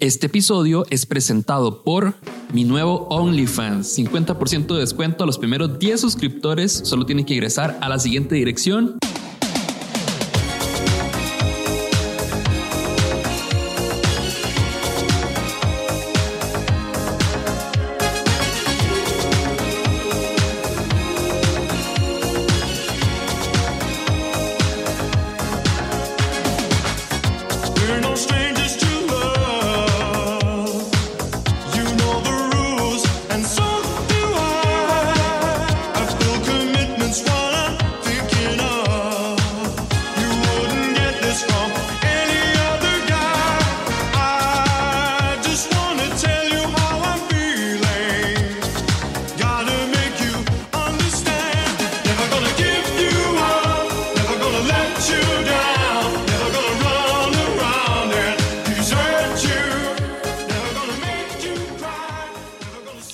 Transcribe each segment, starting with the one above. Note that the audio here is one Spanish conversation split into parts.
Este episodio es presentado por mi nuevo OnlyFans. 50% de descuento a los primeros 10 suscriptores. Solo tienen que ingresar a la siguiente dirección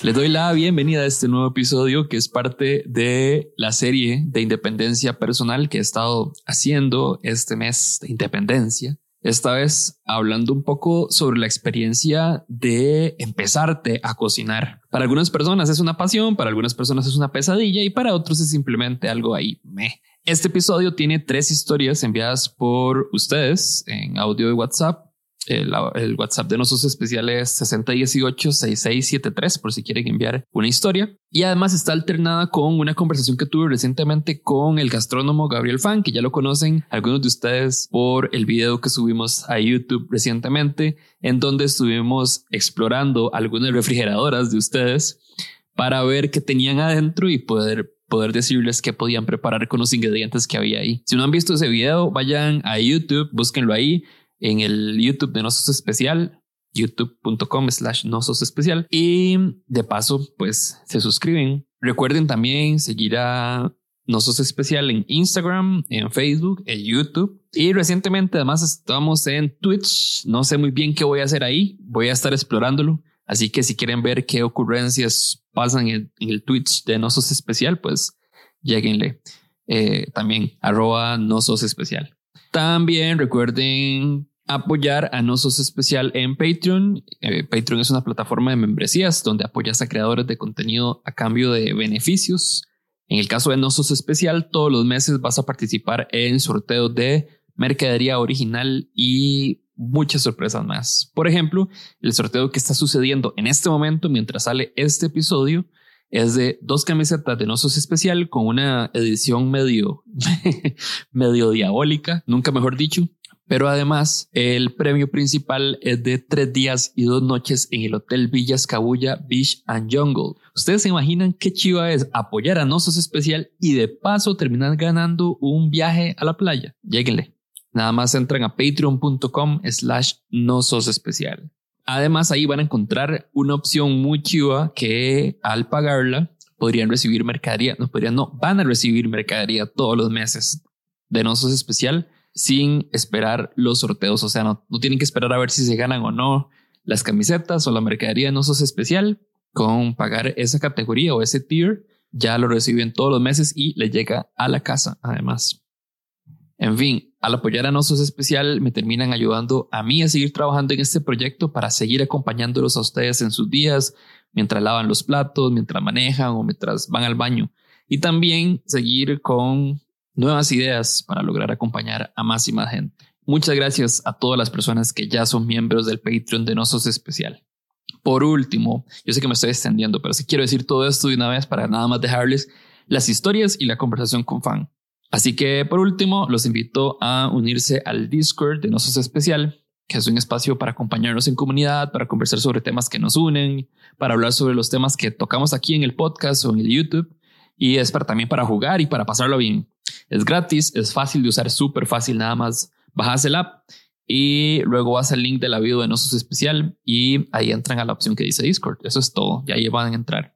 Les doy la bienvenida a este nuevo episodio que es parte de la serie de independencia personal que he estado haciendo este mes de independencia. Esta vez hablando un poco sobre la experiencia de empezarte a cocinar. Para algunas personas es una pasión, para algunas personas es una pesadilla y para otros es simplemente algo ahí. Me. Este episodio tiene tres historias enviadas por ustedes en audio de WhatsApp el, WhatsApp de nosotros especial es 6018-6673 por si quieren enviar una historia. Y además está alternada con una conversación que tuve recientemente con el gastrónomo Gabriel Fan, que ya lo conocen algunos de ustedes por el video que subimos a YouTube recientemente, en donde estuvimos explorando algunas refrigeradoras de ustedes para ver qué tenían adentro y poder poder decirles qué podían preparar con los ingredientes que había ahí. Si no han visto ese video, vayan a YouTube, búsquenlo ahí en el YouTube de Nosos Especial, youtube.com slash Nosos Especial. Y de paso, pues se suscriben. Recuerden también seguir a Nosos Especial en Instagram, en Facebook, en YouTube. Y recientemente además estamos en Twitch. No sé muy bien qué voy a hacer ahí. Voy a estar explorándolo. Así que si quieren ver qué ocurrencias pasan en, el Twitch de Nosos Especial, pues lleguenle. Eh, también arroba Nosos Especial. También recuerden apoyar a Nosos Especial en Patreon. Eh, Patreon es una plataforma de membresías donde apoyas a creadores de contenido a cambio de beneficios. En el caso de Nosos Especial, todos los meses vas a participar en sorteos de mercadería original y muchas sorpresas más. Por ejemplo, el sorteo que está sucediendo en este momento mientras sale este episodio es de dos camisetas de Nosos Especial con una edición medio, medio diabólica, nunca mejor dicho. Pero además, el premio principal es de tres días y dos noches en el Hotel Villas Cabulla Beach and Jungle. Ustedes se imaginan qué chiva es apoyar a Nosos Especial y de paso terminar ganando un viaje a la playa. Lléguenle. Nada más entran a patreon.com slash Nosos Especial. Además, ahí van a encontrar una opción muy chiva que al pagarla podrían recibir mercadería, no podrían, no, van a recibir mercadería todos los meses de Nosos Especial sin esperar los sorteos. O sea, no, no, tienen que esperar a ver si se ganan o no las camisetas o la mercadería de Nosos Especial. Con pagar esa categoría o ese tier, ya lo reciben todos los meses y le llega a la casa, además. En fin, al apoyar a Nosos Especial me terminan ayudando a mí a seguir trabajando en este proyecto para seguir acompañándolos a ustedes en sus días, mientras lavan los platos, mientras manejan o mientras van al baño. Y también seguir con nuevas ideas para lograr acompañar a más y más gente. Muchas gracias a todas las personas que ya son miembros del Patreon de Nosos Especial. Por último, yo sé que me estoy extendiendo, pero sí quiero decir todo esto de una vez para nada más dejarles las historias y la conversación con fan. Así que por último, los invito a unirse al Discord de Nosos Especial, que es un espacio para acompañarnos en comunidad, para conversar sobre temas que nos unen, para hablar sobre los temas que tocamos aquí en el podcast o en el YouTube. Y es para, también para jugar y para pasarlo bien. Es gratis, es fácil de usar, súper fácil, nada más bajas el app y luego vas al link de la video de Nosos Especial y ahí entran a la opción que dice Discord. Eso es todo, y ahí van a entrar.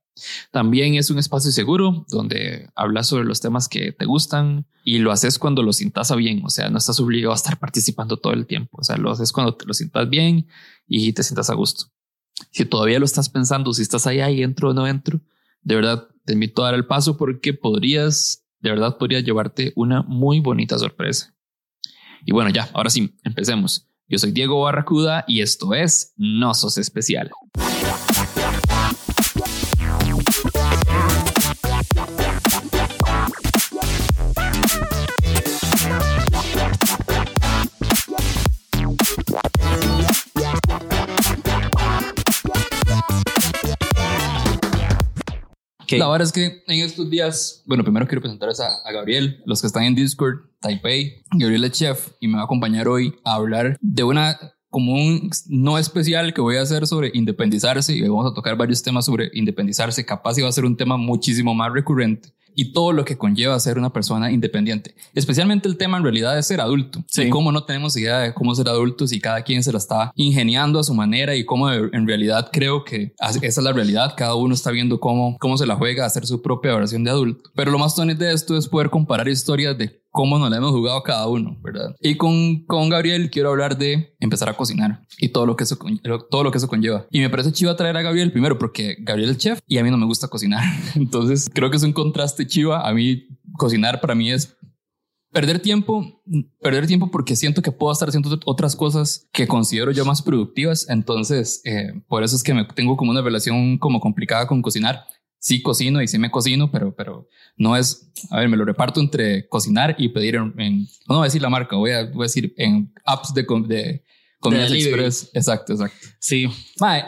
También es un espacio seguro donde hablas sobre los temas que te gustan y lo haces cuando lo sientas bien. O sea, no estás obligado a estar participando todo el tiempo. O sea, lo haces cuando te lo sientas bien y te sientas a gusto. Si todavía lo estás pensando, si estás ahí, ahí entro o no entro, de verdad te invito a dar el paso porque podrías, de verdad podrías llevarte una muy bonita sorpresa. Y bueno, ya, ahora sí, empecemos. Yo soy Diego Barracuda y esto es No Sos Especial. La verdad es que en estos días, bueno, primero quiero presentarles a, a, Gabriel, los que están en Discord, Taipei. Gabriel es chef y me va a acompañar hoy a hablar de una como un no especial que voy a hacer sobre independizarse y vamos a tocar varios temas sobre independizarse. Capaz va a ser un tema muchísimo más recurrente y todo lo que conlleva ser una persona independiente. Especialmente el tema en realidad de ser adulto. Sí. Y cómo no tenemos idea de cómo ser adultos y cada quien se la está ingeniando a su manera y cómo en realidad creo que esa es la realidad. Cada uno está viendo cómo, cómo se la juega a hacer su propia versión de adulto. Pero lo más tonto de esto es poder comparar historias de cómo nos la hemos jugado cada uno, ¿verdad? Y con, con Gabriel quiero hablar de empezar a cocinar y todo lo, que eso, todo lo que eso conlleva. Y me parece chiva traer a Gabriel primero porque Gabriel es chef y a mí no me gusta cocinar. Entonces creo que es un contraste chiva. A mí cocinar para mí es perder tiempo, perder tiempo porque siento que puedo estar haciendo otras cosas que considero yo más productivas. Entonces, eh, por eso es que me tengo como una relación como complicada con cocinar sí cocino y sí me cocino, pero, pero no es, a ver, me lo reparto entre cocinar y pedir en, no, voy a decir la marca, voy a, voy a decir en apps de, de comida express. Exacto, exacto. Sí.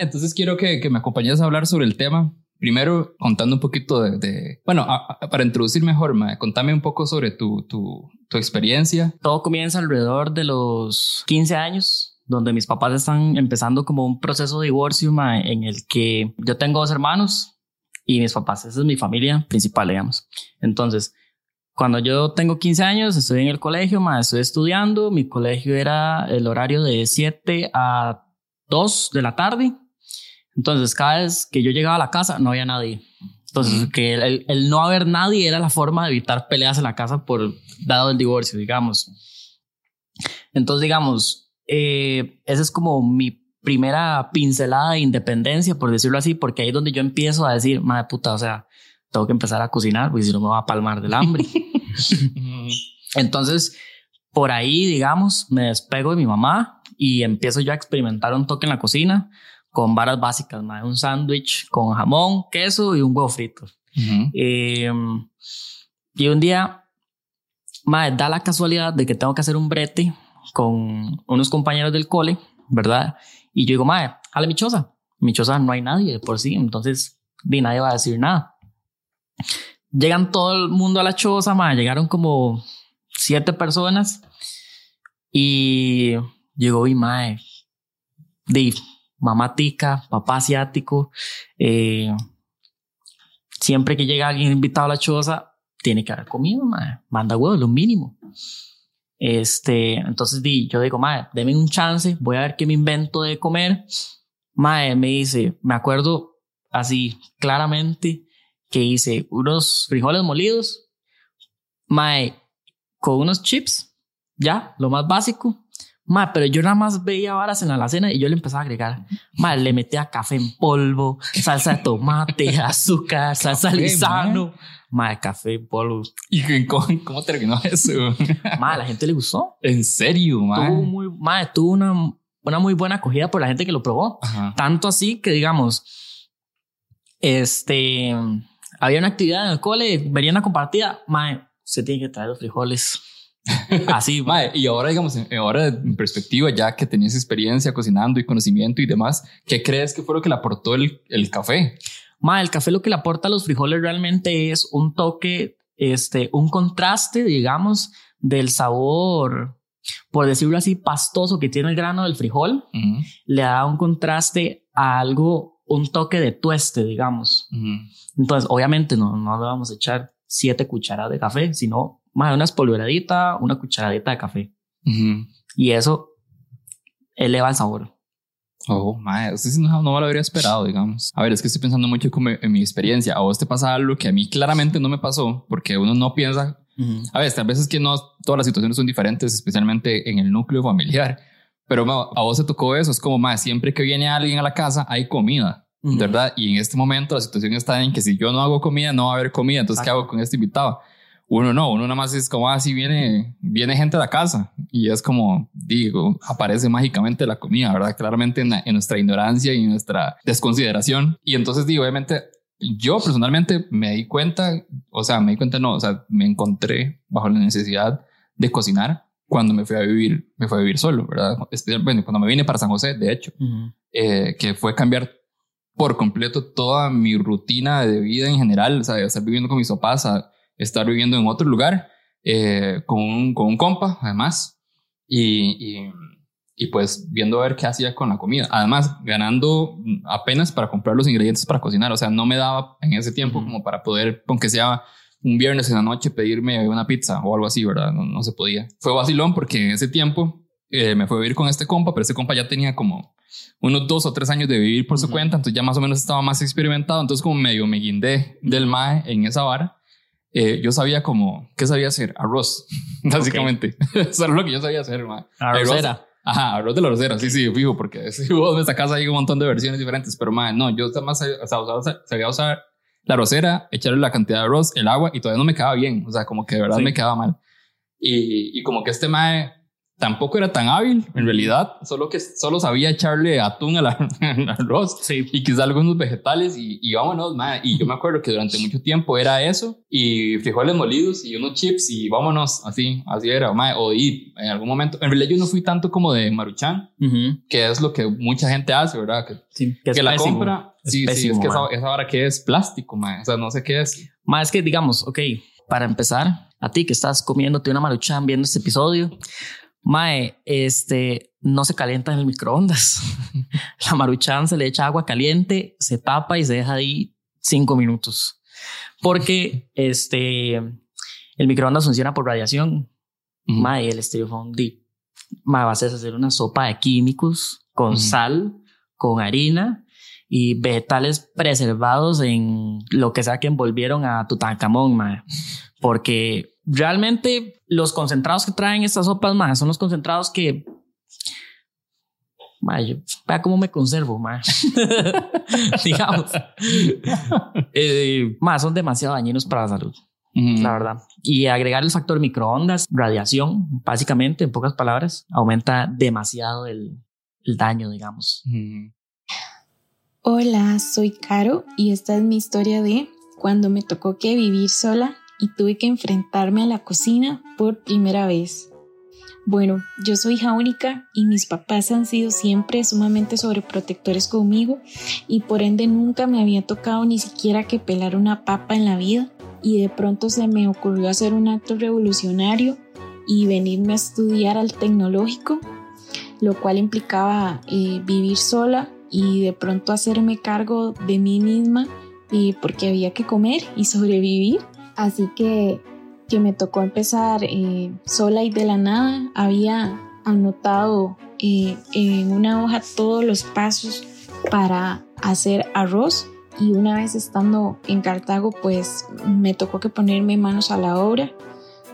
entonces quiero que, que, me acompañes a hablar sobre el tema. Primero, contando un poquito de, bueno, para introducir mejor, contame un poco sobre tu, tu, tu experiencia. Todo comienza alrededor de los 15 años, donde mis papás están empezando como un proceso de divorcio mae, en el que yo tengo dos hermanos, y mis papás. Esa es mi familia principal, digamos. Entonces, cuando yo tengo 15 años, estoy en el colegio, más estoy estudiando. Mi colegio era el horario de 7 a 2 de la tarde. Entonces, cada vez que yo llegaba a la casa, no había nadie. Entonces, que el, no haber nadie era la forma de evitar peleas en la casa por dado el divorcio, digamos. Entonces, digamos, eh, ese es como mi primera pincelada de independencia, por decirlo así, porque ahí es donde yo empiezo a decir, madre puta, o sea, tengo que empezar a cocinar, porque si no me va a palmar del hambre. Entonces, por ahí, digamos, me despego de mi mamá y empiezo yo a experimentar un toque en la cocina con varas básicas, madre, un sándwich con jamón, queso y un huevo frito. Em, y un día, madre, da la casualidad de que tengo que hacer un brete con unos compañeros del cole, ¿verdad? Y yo digo, madre, jale mi choza. Mi choza no hay nadie por sí, entonces ni nadie va a decir nada. Llegan todo el mundo a la choza, madre, llegaron como siete personas y llegó mi madre, de mamá tica, papá asiático. Eh, siempre que llega alguien invitado a la choza, tiene que haber comido, madre. Manda huevos, lo mínimo. Este, entonces di, yo digo, madre, deme un chance, voy a ver qué me invento de comer. Madre me dice, me acuerdo así claramente que hice unos frijoles molidos, mae, con unos chips, ya, lo más básico. Mae, pero yo nada más veía varas en la alacena y yo le empezaba a agregar. Mae, le metía café en polvo, salsa de tomate, azúcar, salsa lisano. Mae, café en polvo. ¿Y cómo, cómo terminó eso? Mae, a la gente le gustó. ¿En serio, mae? Tuvo, muy, mae, tuvo una, una muy buena acogida por la gente que lo probó. Tanto así que, digamos, este, había una actividad en el cole, venían a compartida. Mae, se tiene que traer los frijoles. Así. mae, y ahora, digamos, ahora en perspectiva, ya que tenías experiencia cocinando y conocimiento y demás, ¿qué crees que fue lo que le aportó el, el café? Ma, el café lo que le aporta a los frijoles realmente es un toque, este, un contraste, digamos, del sabor, por decirlo así, pastoso que tiene el grano del frijol. Le da un contraste a algo, un toque de tueste, digamos. Entonces, obviamente no, no le vamos a echar siete cucharadas de café, sino más una espolvoreadita, una cucharadita de café. Y eso eleva el sabor. Oh, usted no, no me lo habría esperado, digamos. A ver, es que estoy pensando mucho como en mi experiencia. A vos te pasa algo que a mí claramente no me pasó, porque uno no piensa. A ver, a veces que no todas las situaciones son diferentes, especialmente en el núcleo familiar. Pero a vos te tocó eso. Es como, más siempre que viene alguien a la casa hay comida, ¿verdad? Y en este momento la situación está en que si yo no hago comida, no va a haber comida. Entonces, ¿qué hago con este invitado? Uno no, uno nada más es como así ah, viene, viene gente de la casa y es como, digo, aparece mágicamente la comida, ¿verdad? Claramente en, en nuestra ignorancia y nuestra desconsideración. Y entonces, digo, obviamente, yo personalmente me di cuenta, o sea, me di cuenta, no, o sea, me encontré bajo la necesidad de cocinar cuando me fui a vivir, me fui a vivir solo, ¿verdad? Bueno, cuando me vine para San José, de hecho, eh, que fue cambiar por completo toda mi rutina de vida en general, o sea, de estar viviendo con mis papás a estar viviendo en otro lugar, eh, con, un, con un compa, además, y, y, y, pues viendo a ver qué hacía con la comida. Además, ganando apenas para comprar los ingredientes para cocinar, o sea, no me daba en ese tiempo como para poder, aunque sea un viernes en la noche, pedirme una pizza o algo así, ¿verdad? No, no se podía. Fue vacilón porque en ese tiempo eh, me fue a vivir con este compa, pero ese compa ya tenía como unos dos o tres años de vivir por su cuenta, entonces ya más o menos estaba más experimentado, entonces como medio me guindé del MAE en esa vara. Eh, yo sabía como, ¿qué sabía hacer? Arroz, básicamente. Eso era lo que yo sabía hacer, mae. Arrocera. Ajá, arroz de la rosera, sí, sí, fijo, porque si vos me sacas ahí un montón de versiones diferentes, pero mae, no, yo más o sea, sabía usar la rosera, echarle la cantidad de arroz, el agua y todavía no me quedaba bien, o sea, como que de verdad me quedaba mal. Y, y como que este mae tampoco era tan hábil, en realidad, solo que solo sabía echarle atún al, arroz sí. y quizá algunos vegetales y, y vámonos, ma. Y yo me acuerdo que durante mucho tiempo era eso y frijoles molidos y unos chips y vámonos, así, así era, ma. O y en algún momento, en realidad yo no fui tanto como de maruchan, que es lo que mucha gente hace, ¿verdad? Que, sí, que, que la compra, sí, sí, es que esa, esa hora que es plástico, ma. O sea, no sé qué es. Ma, es que digamos, ok, para empezar, a ti que estás comiéndote una maruchan viendo este episodio, Mae, este no se calienta en el microondas. la maruchan se le echa agua caliente, se tapa y se deja ahí cinco minutos. Porque este el microondas funciona por radiación. Mae, el estereofón mae, vas a hacer una sopa de químicos con sal, con harina y vegetales preservados en lo que sea que envolvieron a Tutankamón, mae. Porque realmente los concentrados que traen estas sopas más son los concentrados que vea cómo me conservo, más digamos, eh, más son demasiado dañinos para la salud, la verdad. Y agregar el factor microondas, radiación, básicamente, en pocas palabras, aumenta demasiado el, el daño, digamos. Hola, soy Caro y esta es mi historia de cuando me tocó que vivir sola y tuve que enfrentarme a la cocina por primera vez. Bueno, yo soy hija única y mis papás han sido siempre sumamente sobreprotectores conmigo y por ende nunca me había tocado ni siquiera que pelar una papa en la vida y de pronto se me ocurrió hacer un acto revolucionario y venirme a estudiar al tecnológico, lo cual implicaba eh, vivir sola y de pronto hacerme cargo de mí misma y porque había que comer y sobrevivir Así que, que me tocó empezar eh, sola y de la nada. Había anotado eh, en una hoja todos los pasos para hacer arroz y una vez estando en Cartago pues me tocó que ponerme manos a la obra.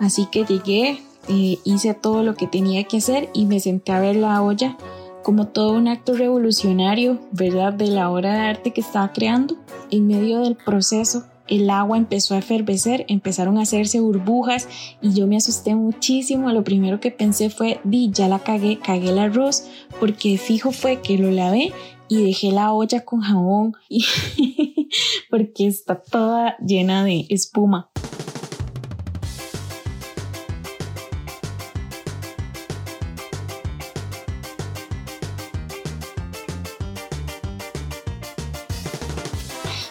Así que llegué, eh, hice todo lo que tenía que hacer y me senté a ver la olla como todo un acto revolucionario, ¿verdad? De la obra de arte que estaba creando. En medio del proceso el agua empezó a efervecer, empezaron a hacerse burbujas y yo me asusté muchísimo. Lo primero que pensé fue, di, ya la cagué, cagué el arroz, porque fijo fue que lo lavé y dejé la olla con jabón y porque está toda llena de espuma.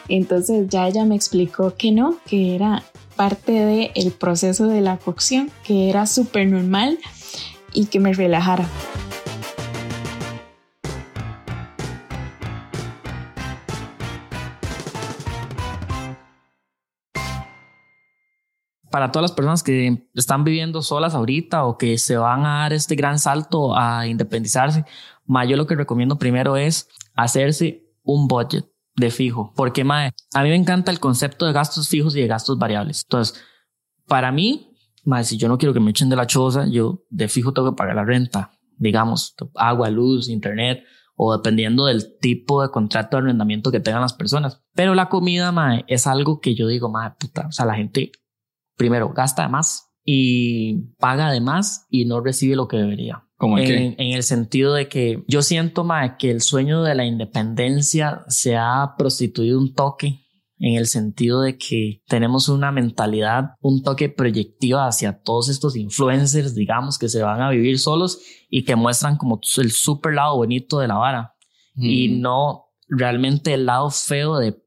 Entonces ya ella me explicó que no, que era parte del el proceso de la cocción, que era súper normal y que me relajara. Para todas las personas que están viviendo solas ahorita o que se van a dar este gran salto a independizarse, yo lo que recomiendo primero es hacerse un budget de fijo, porque mae, a mí me encanta el concepto de gastos fijos y de gastos variables. Entonces, para mí, mae, si yo no quiero que me echen de la choza, yo de fijo tengo que pagar la renta, digamos, agua, luz, internet, o dependiendo del tipo de contrato de arrendamiento que tengan las personas. Pero la comida, mae, es algo que yo digo, mae, puta, o sea, la gente primero, gasta de más y paga de más y no recibe lo que debería. ¿Cómo en, el sentido de que yo siento más que el sueño de la independencia se ha prostituido un toque en el sentido de que tenemos una mentalidad, un toque proyectiva hacia todos estos influencers, digamos, que se van a vivir solos y que muestran como el super lado bonito de la vara y Mm. no realmente el lado feo de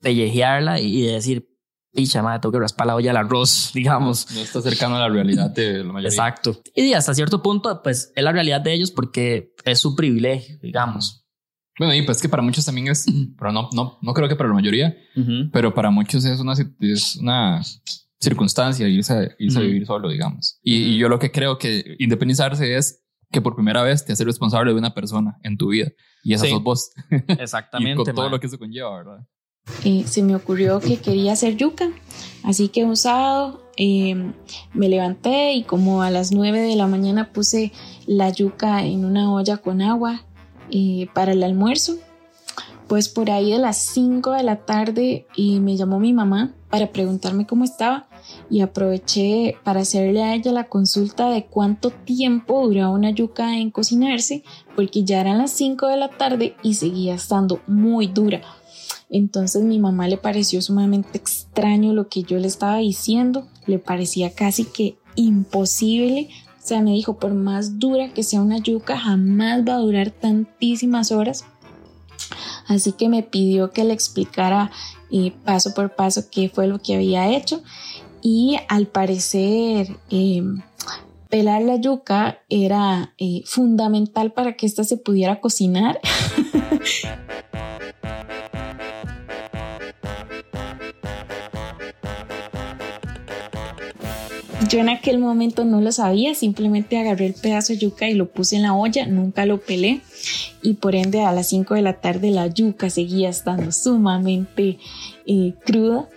pellejearla y de decir, picha, madre, tengo que raspar la olla al arroz, digamos. No está cercano a la realidad de la mayoría. Exacto. Y hasta cierto punto, pues es la realidad de ellos porque es su privilegio, digamos. Bueno, y pues que para muchos también es, pero no, no, no creo que para la mayoría, Ujú. pero para muchos es una, es una circunstancia irse, a- irse a Ujú. vivir solo, digamos. Y, y yo lo que creo que independizarse es que por primera vez te haces responsable de una persona en tu vida. Y esa Sí. sos vos. y Exactamente. con todo mae. lo que eso conlleva, ¿verdad? Se me ocurrió que quería hacer yuca. Así que un sábado eh, me levanté y como a las 9 de la mañana puse la yuca en una olla con agua eh, para el almuerzo. Pues por ahí de las 5 de la tarde eh, me llamó mi mamá para preguntarme cómo estaba y aproveché para hacerle a ella la consulta de cuánto tiempo duraba una yuca en cocinarse porque ya eran las 5 de la tarde y seguía estando muy dura. Entonces mi mamá le pareció sumamente extraño lo que yo le estaba diciendo, le parecía casi que imposible. O sea, me dijo, por más dura que sea una yuca, jamás va a durar tantísimas horas. Así que me pidió que le explicara eh, paso por paso qué fue lo que había hecho. Y al parecer, eh, pelar la yuca era eh, fundamental para que ésta se pudiera cocinar. Yo en aquel momento no lo sabía, simplemente agarré el pedazo de yuca y lo puse en la olla, nunca lo pelé y por ende a las 5 de la tarde la yuca seguía estando sumamente eh, cruda.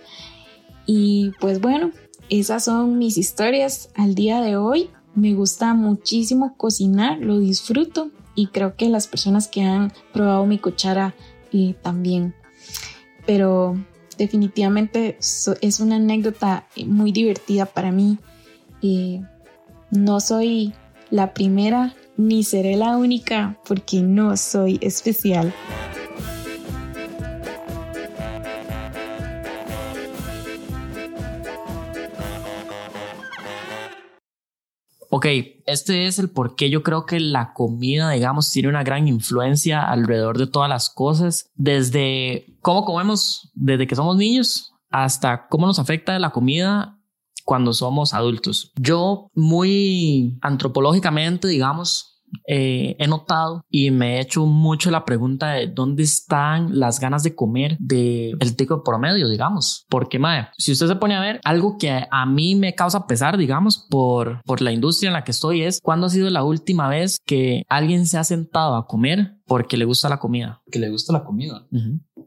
Y pues bueno, esas son mis historias al día de hoy. Me gusta muchísimo cocinar, lo disfruto y creo que las personas que han probado mi cuchara eh, también. Pero definitivamente es una anécdota muy divertida para mí. Eh, no soy la primera ni seré la única porque no soy especial. Ok, este es el por qué yo creo que la comida, digamos, tiene una gran influencia alrededor de todas las cosas, desde cómo comemos desde que somos niños hasta cómo nos afecta la comida cuando somos adultos. Yo muy antropológicamente, digamos, eh, he notado y me he hecho mucho la pregunta de dónde están las ganas de comer de el tico promedio, digamos. Porque, madre, si usted se pone a ver, algo que a mí me causa pesar, digamos, por, por la industria en la que estoy es cuándo ha sido la última vez que alguien se ha sentado a comer porque le gusta la comida. Que le gusta la comida.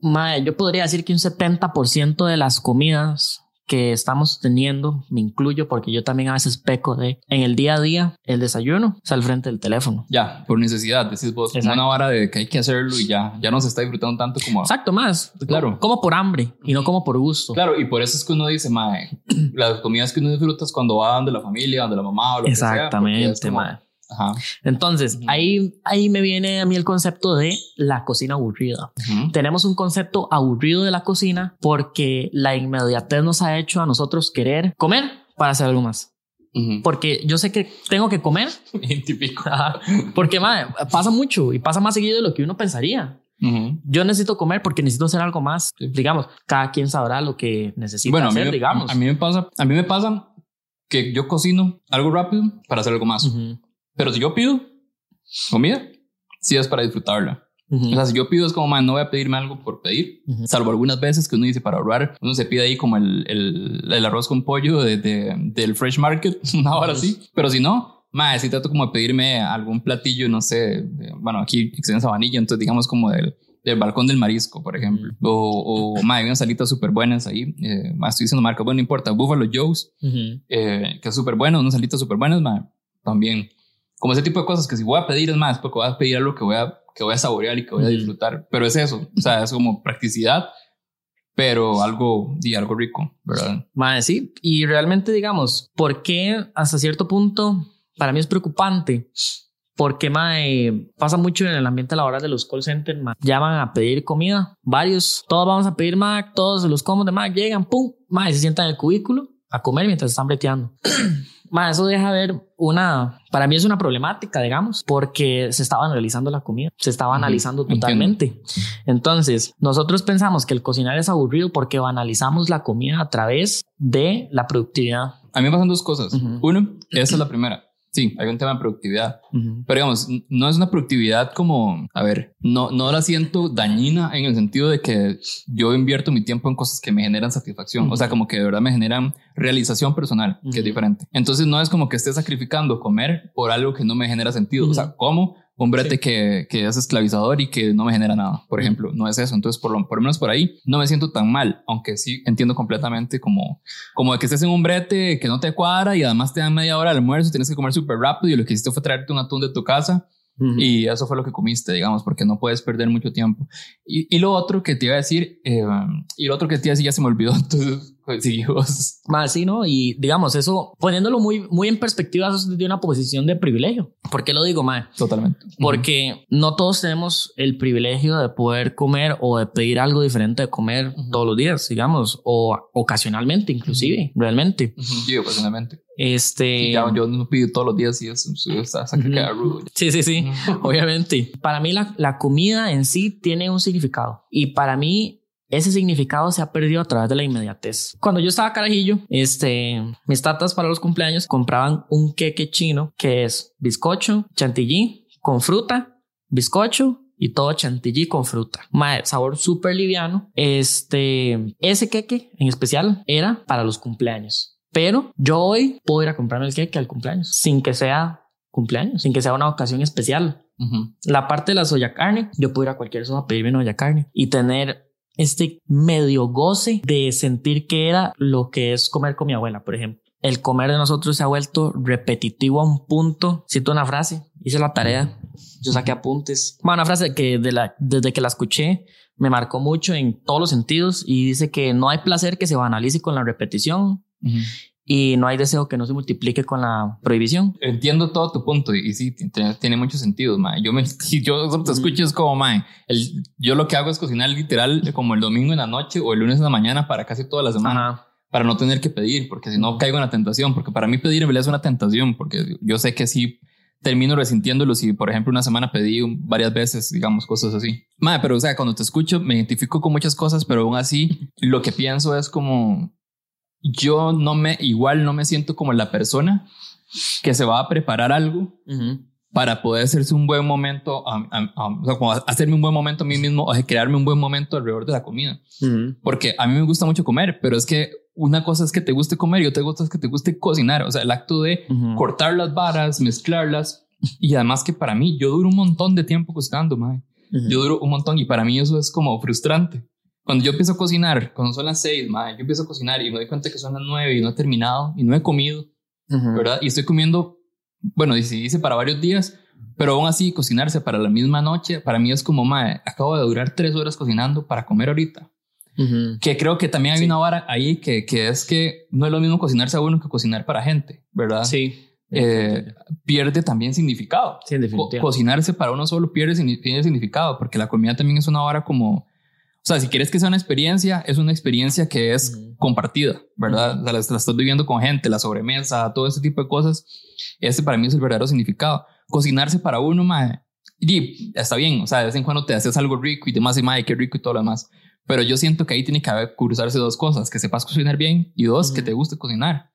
Mae, yo podría decir que un 70% de las comidas que estamos teniendo, me incluyo porque yo también a veces peco de en el día a día, el desayuno es al frente del teléfono. Ya, por necesidad, decís vos. Exacto. una vara de que hay que hacerlo y ya, ya no se está disfrutando tanto como. Exacto, más. Claro. Como por hambre y no como por gusto. Claro, y por eso es que uno dice, mae, las comidas que uno disfruta es cuando va donde la familia, donde la mamá o lo que sea, Exactamente, mae. Ajá. Entonces, Ujú. ahí, ahí me viene a mí el concepto de la cocina aburrida. Ujú. Tenemos un concepto aburrido de la cocina porque la inmediatez nos ha hecho a nosotros querer comer para hacer algo más. Porque yo sé que tengo que comer Típico. Ajá. Porque madre, pasa mucho y pasa más seguido de lo que uno pensaría. Ujú. Yo necesito comer porque necesito hacer algo más. Digamos, cada quien sabrá lo que necesita Bueno, a mí, hacer, me, digamos. a mí me pasa, a mí me pasa que yo cocino algo rápido para hacer algo más. Ujú, Pero si yo pido comida, sí es para disfrutarla. ujú, O sea, si yo pido es como, man, no voy a pedirme algo por pedir. ujú. Salvo algunas veces que uno dice para ahorrar, uno se pide ahí como el, el, el arroz con pollo de, de- del Fresh Market, una hora así. Pero si no, más, si trato como de pedirme algún platillo, no sé, de- bueno, aquí existen sabanilla, entonces digamos como del, del balcón del marisco, por ejemplo. O, o más, hay unas salitas súper buenas ahí. Eh, más estoy diciendo marca, bueno, no importa, Buffalo Joe's, eh, que es súper bueno, unas salitas súper buenas, más, también. Como ese tipo de cosas que si voy a pedir es más, porque voy a pedir algo que voy a, que voy a saborear y que voy a disfrutar. Pero es eso, o sea, es como practicidad pero algo, y algo rico, ¿verdad? Mae, sí. Y realmente, digamos, ¿por qué hasta cierto punto para mí es preocupante? Porque, mae, pasa mucho en el ambiente laboral de los call centers, mae. Llaman a pedir comida, varios, todos vamos a pedir Mac, todos los comos de Mac llegan, pum, mae, se sientan en el cubículo a comer mientras están breteando. Mae, eso deja ver una, para mí es una problemática, digamos, porque se estaba analizando la comida, se estaba analizando totalmente. Entonces, nosotros pensamos que el cocinar es aburrido porque banalizamos la comida a través de la productividad. A mí me pasan dos cosas. Uno, esa es la primera. Sí, hay un tema de productividad. Pero digamos, no es una productividad como, a ver, no, no la siento dañina en el sentido de que yo invierto mi tiempo en cosas que me generan satisfacción. O sea, como que de verdad me generan realización personal, que es diferente. Entonces no es como que esté sacrificando comer por algo que no me genera sentido. O sea, como un brete que, que, es esclavizador y que no me genera nada, por ejemplo, no es eso. Entonces, por lo, por lo menos por ahí, no me siento tan mal, aunque sí entiendo completamente como, como de que estés en un brete que no te cuadra y además te dan media hora de almuerzo, tienes que comer súper rápido y lo que hiciste fue traerte un atún de tu casa. Y eso fue lo que comiste, digamos, porque no puedes perder mucho tiempo. Y, y lo otro que te iba a decir, eh, y lo otro que te iba a decir ya se me olvidó. Entonces, sí. Más sí, ¿no? Y digamos, eso, poniéndolo muy, muy en perspectiva, eso es de una posición de privilegio. ¿Por qué lo digo, más? Totalmente. Porque no todos tenemos el privilegio de poder comer o de pedir algo diferente de comer todos los días, digamos, o ocasionalmente, inclusive, realmente. Sí, ocasionalmente. Este. ya, yo no pido todos los días y eso, queda rudo. Sí, sí, sí, obviamente. Para mí, la, la comida en sí tiene un significado. Y para mí, ese significado se ha perdido a través de la inmediatez. Cuando yo estaba carajillo, este, mis tatas para los cumpleaños compraban un queque chino que es bizcocho, chantilly con fruta, bizcocho y todo chantilly con fruta. Mae, sabor súper liviano. Este, ese queque en especial era para los cumpleaños. Pero yo hoy puedo ir a comprarme el queque al cumpleaños sin que sea cumpleaños, sin que sea una ocasión especial. La parte de la soya carne, yo puedo ir a cualquier zona a pedirme una soya carne y tener este medio goce de sentir que era lo que es comer con mi abuela, por ejemplo. El comer de nosotros se ha vuelto repetitivo a un punto. Cito una frase, hice la tarea, yo saqué apuntes. Bueno, una frase que de la, desde que la escuché me marcó mucho en todos los sentidos y dice que no hay placer que se banalice con la repetición y no hay deseo que no se multiplique con la prohibición. Entiendo todo tu punto y, sí, tiene, tiene mucho sentido, mae. Yo me, si yo te escucho es como, mae, el, yo lo que hago es cocinar literal como el domingo en la noche o el lunes en la mañana para casi toda la semana. Ajá. Para no tener que pedir, porque si no caigo en la tentación, porque para mí pedir en realidad es una tentación, porque yo sé que sí termino resintiéndolo si, por ejemplo, una semana pedí varias veces, digamos, cosas así. Mae, pero o sea, cuando te escucho me identifico con muchas cosas, pero aún así lo que pienso es como, yo no me, igual no me siento como la persona que se va a preparar algo para poder hacerse un buen momento, um, um, um, o sea, como hacerme un buen momento a mí mismo o crearme un buen momento alrededor de la comida. Porque a mí me gusta mucho comer, pero es que una cosa es que te guste comer y otra cosa es que te guste cocinar. O sea, el acto de cortar las varas, mezclarlas. Y además que para mí, yo duro un montón de tiempo cocinando, madre. Yo duro un montón y para mí eso es como frustrante. Cuando yo empiezo a cocinar, cuando son las seis, madre, yo empiezo a cocinar y me doy cuenta que son las nueve y no he terminado y no he comido, ¿verdad? Y estoy comiendo, bueno, dice para varios días, pero aún así cocinarse para la misma noche, para mí es como, madre, acabo de durar tres horas cocinando para comer ahorita. Que creo que también hay una vara ahí que, que es que no es lo mismo cocinarse a uno que cocinar para gente, ¿verdad? Sí. Eh, pierde también significado. Sí. Co cocinarse para uno solo pierde, pierde significado, porque la comida también es una vara como o sea, si quieres que sea una experiencia, es una experiencia que es compartida, ¿verdad? O sea, la, estás viviendo con gente, la sobremesa, todo ese tipo de cosas. Ese para mí es el verdadero significado. Cocinarse para uno, mae, y está bien, o sea, de vez en cuando te haces algo rico y demás, y mae, qué rico y todo lo demás. Pero yo siento que ahí tiene que haber, cruzarse dos cosas, que sepas cocinar bien y dos, que te guste cocinar,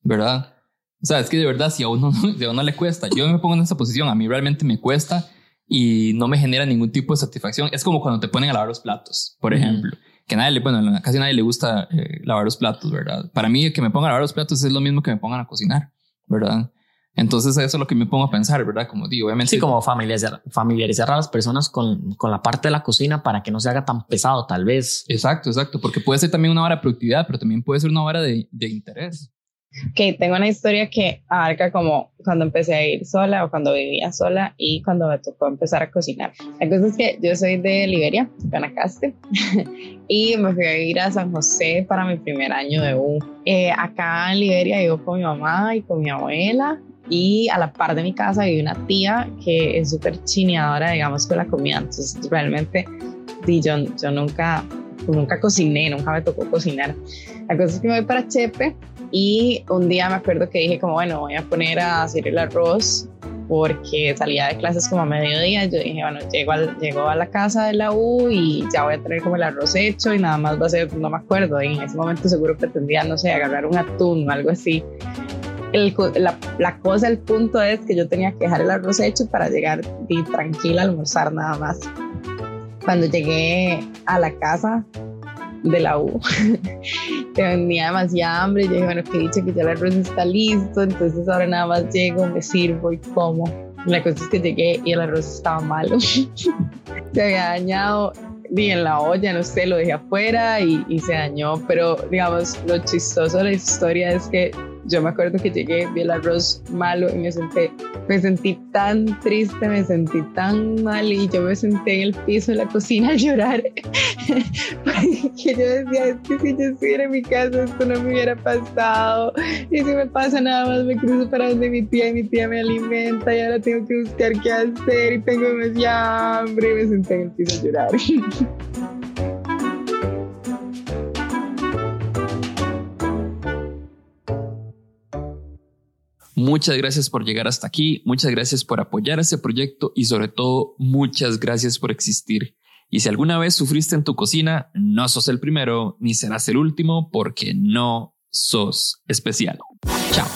¿verdad? O sea, es que de verdad, si a uno, si a uno le cuesta, yo me pongo en esa posición, a mí realmente me cuesta y no me genera ningún tipo de satisfacción. Es como cuando te ponen a lavar los platos, por ejemplo. Que nadie le, bueno, casi nadie le gusta eh, lavar los platos, ¿verdad? Para mí, que me pongan a lavar los platos es lo mismo que me pongan a cocinar, ¿verdad? Entonces, eso es lo que me pongo a pensar, ¿verdad? Como digo, obviamente. Sí, como familiarizar, familiarizar a las personas con, con la parte de la cocina para que no se haga tan pesado, tal vez. Exacto, exacto. Porque puede ser también una hora de productividad, pero también puede ser una hora de, de interés. Ok, tengo una historia que abarca como cuando empecé a ir sola o cuando vivía sola y cuando me tocó empezar a cocinar. La cosa es que yo soy de Liberia, Guanacaste, y me fui a ir a San José para mi primer año de U. Eh, acá en Liberia vivo con mi mamá y con mi abuela y a la par de mi casa vive una tía que es súper chineadora, digamos, con la comida. Entonces, realmente, yo, yo nunca, nunca cociné, nunca me tocó cocinar. La cosa es que me voy para Chepe y un día me acuerdo que dije como, bueno, voy a poner a hacer el arroz porque salía de clases como a mediodía. Yo dije, bueno, llego, al, llego a la casa de la U y ya voy a tener como el arroz hecho y nada más va a ser, no me acuerdo, y en ese momento seguro pretendía, no sé, agarrar un atún o algo así la, cosa, el punto es que yo tenía que dejar el arroz hecho para llegar y tranquila a almorzar nada más. Cuando llegué a la casa de la U, tenía demasiada hambre. Yo dije, bueno, que dicho que ya el arroz está listo, entonces ahora nada más llego, me sirvo y como. La cosa es que llegué y el arroz estaba malo. se había dañado y en la olla, no sé, lo dejé afuera y, y, se dañó. Pero digamos, lo chistoso de la historia es que yo me acuerdo que llegué, vi el arroz malo y me senté, me sentí tan triste, me sentí tan mal y yo me senté en el piso de la cocina a llorar. que yo decía, es que si yo estuviera en mi casa esto no me hubiera pasado. Y si me pasa nada más me cruzo para donde mi tía y mi tía me alimenta y ahora tengo que buscar qué hacer y tengo demasiada hambre y me senté en el piso a llorar. Muchas gracias por llegar hasta aquí, muchas gracias por apoyar este proyecto y sobre todo muchas gracias por existir. Y si alguna vez sufriste en tu cocina, no sos el primero ni serás el último porque no sos especial. Chao.